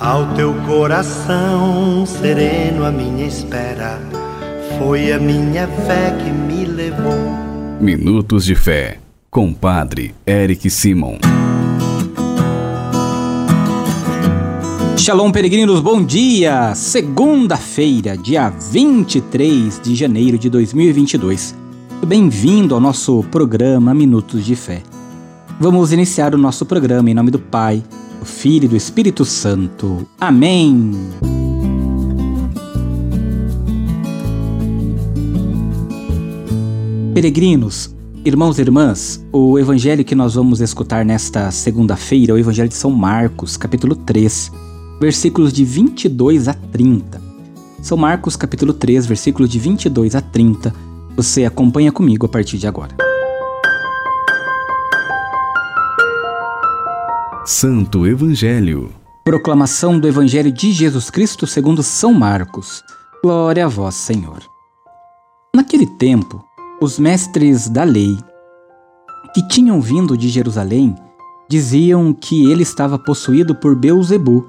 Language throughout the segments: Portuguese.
Ao teu coração sereno, a minha espera foi a minha fé que me levou. Minutos de Fé, com Padre Eric Simon. Shalom, peregrinos, bom dia! Segunda-feira, dia 23 de janeiro de 2022. Bem-vindo ao nosso programa Minutos de Fé. Vamos iniciar o nosso programa em nome do Pai do Filho e do Espírito Santo. Amém. Peregrinos, irmãos e irmãs, o evangelho que nós vamos escutar nesta segunda-feira é o evangelho de São Marcos, capítulo 3, versículos de 22 a 30. São Marcos, capítulo 3, versículos de 22 a 30. Você acompanha comigo a partir de agora. Santo Evangelho. Proclamação do Evangelho de Jesus Cristo segundo São Marcos. Glória a vós, Senhor. Naquele tempo, os mestres da lei, que tinham vindo de Jerusalém, diziam que ele estava possuído por Beuzebu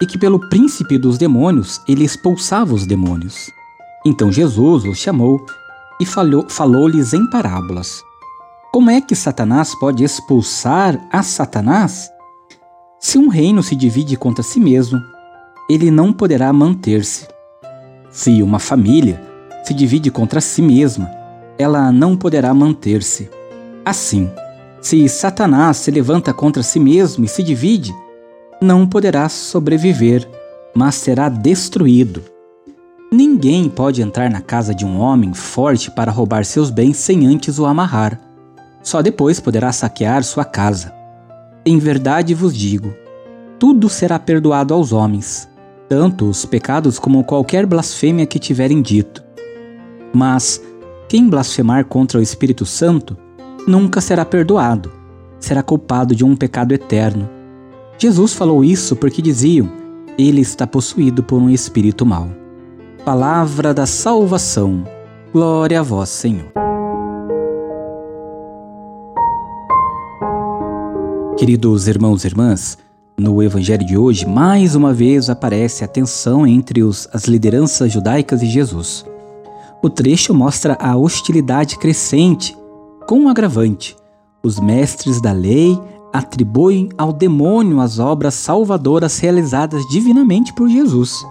e que pelo príncipe dos demônios ele expulsava os demônios. Então Jesus os chamou e falou-lhes em parábolas. Como é que Satanás pode expulsar a Satanás? Se um reino se divide contra si mesmo, ele não poderá manter-se. Se uma família se divide contra si mesma, ela não poderá manter-se. Assim, se Satanás se levanta contra si mesmo e se divide, não poderá sobreviver, mas será destruído. Ninguém pode entrar na casa de um homem forte para roubar seus bens sem antes o amarrar. Só depois poderá saquear sua casa. Em verdade vos digo: tudo será perdoado aos homens, tanto os pecados como qualquer blasfêmia que tiverem dito. Mas quem blasfemar contra o Espírito Santo nunca será perdoado, será culpado de um pecado eterno. Jesus falou isso porque diziam: ele está possuído por um espírito mau. Palavra da salvação. Glória a vós, Senhor. Queridos irmãos e irmãs, no evangelho de hoje, mais uma vez aparece a tensão entre os, as lideranças judaicas e Jesus. O trecho mostra a hostilidade crescente, com um agravante. Os mestres da lei atribuem ao demônio as obras salvadoras realizadas divinamente por Jesus.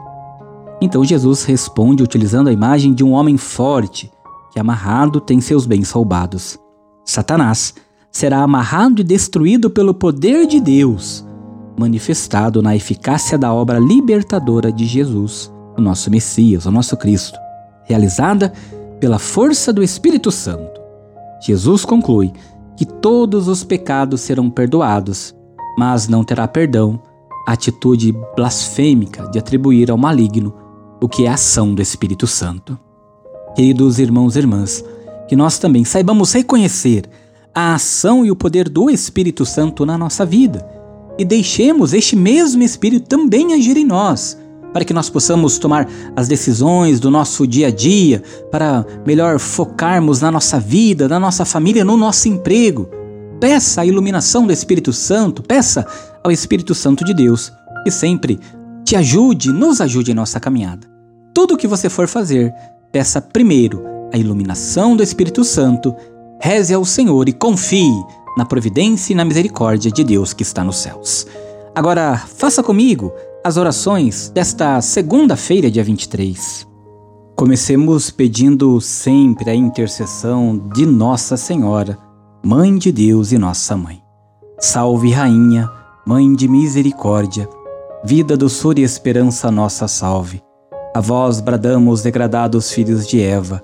Então Jesus responde utilizando a imagem de um homem forte, que amarrado tem seus bens roubados. Satanás será amarrado e destruído pelo poder de Deus, manifestado na eficácia da obra libertadora de Jesus, o nosso Messias, o nosso Cristo, realizada pela força do Espírito Santo. Jesus conclui que todos os pecados serão perdoados, mas não terá perdão a atitude blasfêmica de atribuir ao maligno o que é a ação do Espírito Santo. Queridos irmãos e irmãs, que nós também saibamos reconhecer a ação e o poder do Espírito Santo na nossa vida e deixemos este mesmo Espírito também agir em nós, para que nós possamos tomar as decisões do nosso dia a dia, para melhor focarmos na nossa vida, na nossa família, no nosso emprego. Peça a iluminação do Espírito Santo, peça ao Espírito Santo de Deus que sempre te ajude, nos ajude em nossa caminhada. Tudo o que você for fazer, peça primeiro a iluminação do Espírito Santo Reze ao Senhor e confie na providência e na misericórdia de Deus que está nos céus. Agora, faça comigo as orações desta segunda-feira, dia 23. Comecemos pedindo sempre a intercessão de Nossa Senhora, Mãe de Deus e Nossa Mãe. Salve, Rainha, Mãe de Misericórdia, vida, doçura e esperança nossa salve. A vós bradamos, degradados filhos de Eva,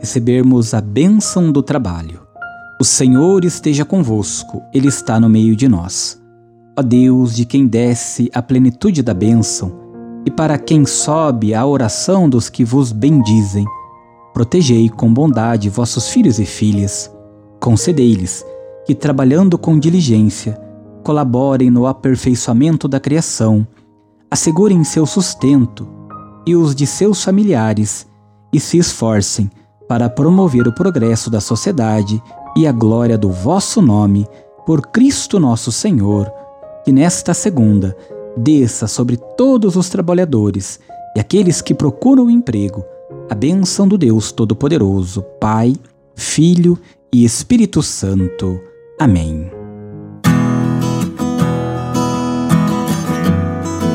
recebermos a bênção do trabalho. O Senhor esteja convosco, Ele está no meio de nós. Ó Deus, de quem desce a plenitude da bênção, e para quem sobe a oração dos que vos bendizem, protegei com bondade vossos filhos e filhas. Concedei-lhes que, trabalhando com diligência, colaborem no aperfeiçoamento da criação, assegurem seu sustento e os de seus familiares e se esforcem para promover o progresso da sociedade e a glória do vosso nome, por Cristo nosso Senhor, que nesta segunda desça sobre todos os trabalhadores e aqueles que procuram emprego a bênção do Deus Todo-Poderoso, Pai, Filho e Espírito Santo. Amém.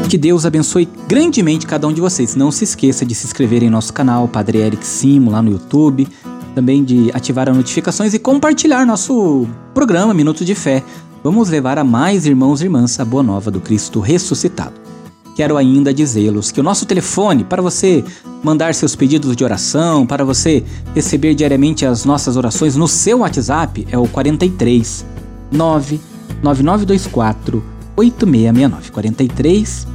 Que Deus abençoe grandemente cada um de vocês. Não se esqueça de se inscrever em nosso canal Padre Eric Simo lá no YouTube, também de ativar as notificações e compartilhar nosso programa Minuto de Fé. Vamos levar a mais irmãos e irmãs a boa nova do Cristo ressuscitado. Quero ainda dizê-los que o nosso telefone para você mandar seus pedidos de oração, para você receber diariamente as nossas orações no seu WhatsApp é o 43 99924 8669 43